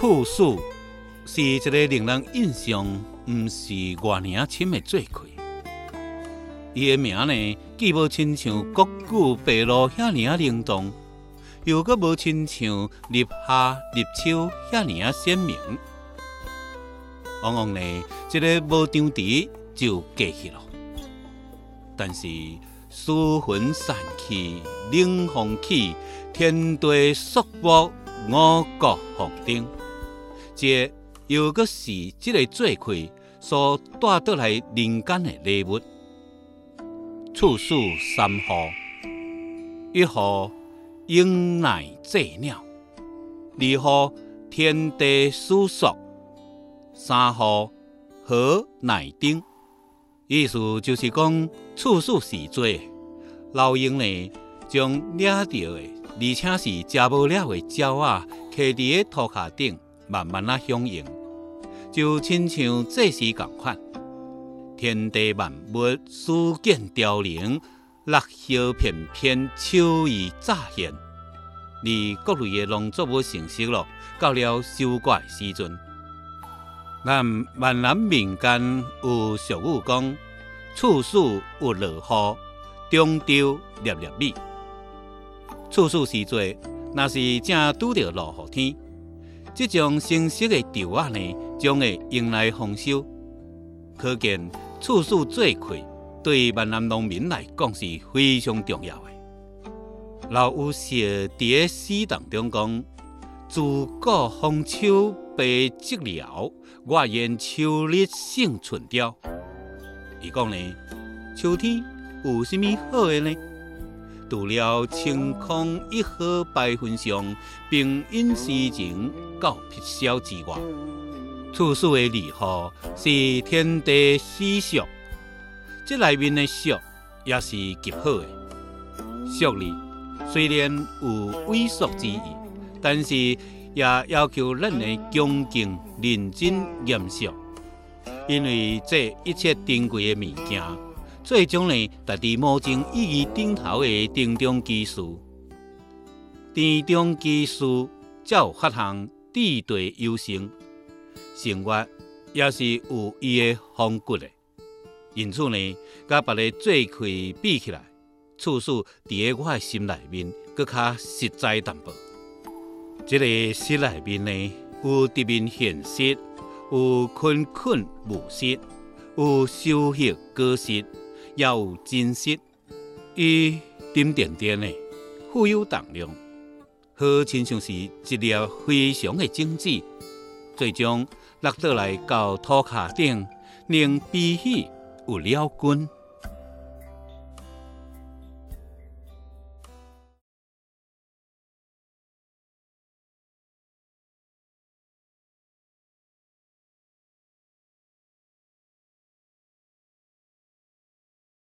处暑是一个令人印象毋是外尔深的罪魁。伊的名呢，既无亲像国古白露遐尔灵动，又阁无亲像立夏、立秋遐尔鲜明。往往呢，一个无张持就过去了。但是书魂散去，冷风起，天地肃穆，五谷丰登。这又阁是即个罪魁所带倒来人间的礼物。处暑三号，一号鹰乃祭鸟，二号天地舒肃，三号和乃丁。意思就是讲，处暑时节，老鹰呢将掠到的，而且是食无了的鸟啊，徛伫个土骹顶，慢慢啊享用，就亲像这时共款。天地万物，书见凋零，落叶片片，秋意乍现。而各类的农作物成熟了，到了收割时阵，咱闽南民间有俗语讲：“处暑有落雨，中秋粒粒米。”处暑时节，若是正拄着落雨天，这种成熟的稻啊呢，将会迎来丰收。可见。处暑最快，对闽南农民来讲是非常重要的。老有写伫个诗当中讲：“自古丰秋白寂寥，我言秋日胜春朝。”伊讲呢，秋天有甚物好的呢？除了晴空一鹤百分上，并因诗情告辟晓之外，处暑的利好是天地四俗，这内面的俗也是极好的。俗里虽然有猥琐之意，但是也要求咱的恭敬、认真、严肃，因为这一切珍贵的物件，最终呢达至魔镜意义顶头的定中基事。定中基事才有发行地对有声。生活也是有伊的风骨的，因此呢，甲别个做开比起来，处处伫个我的心内面，搁较实在淡薄。这个心内面呢，有直面现实，有困困无实，有修息过实，要有真实。伊沉甸甸的，富有重量，好亲像是一粒非常的种子，最终。落倒来到土卡顶，令鼻息有了根。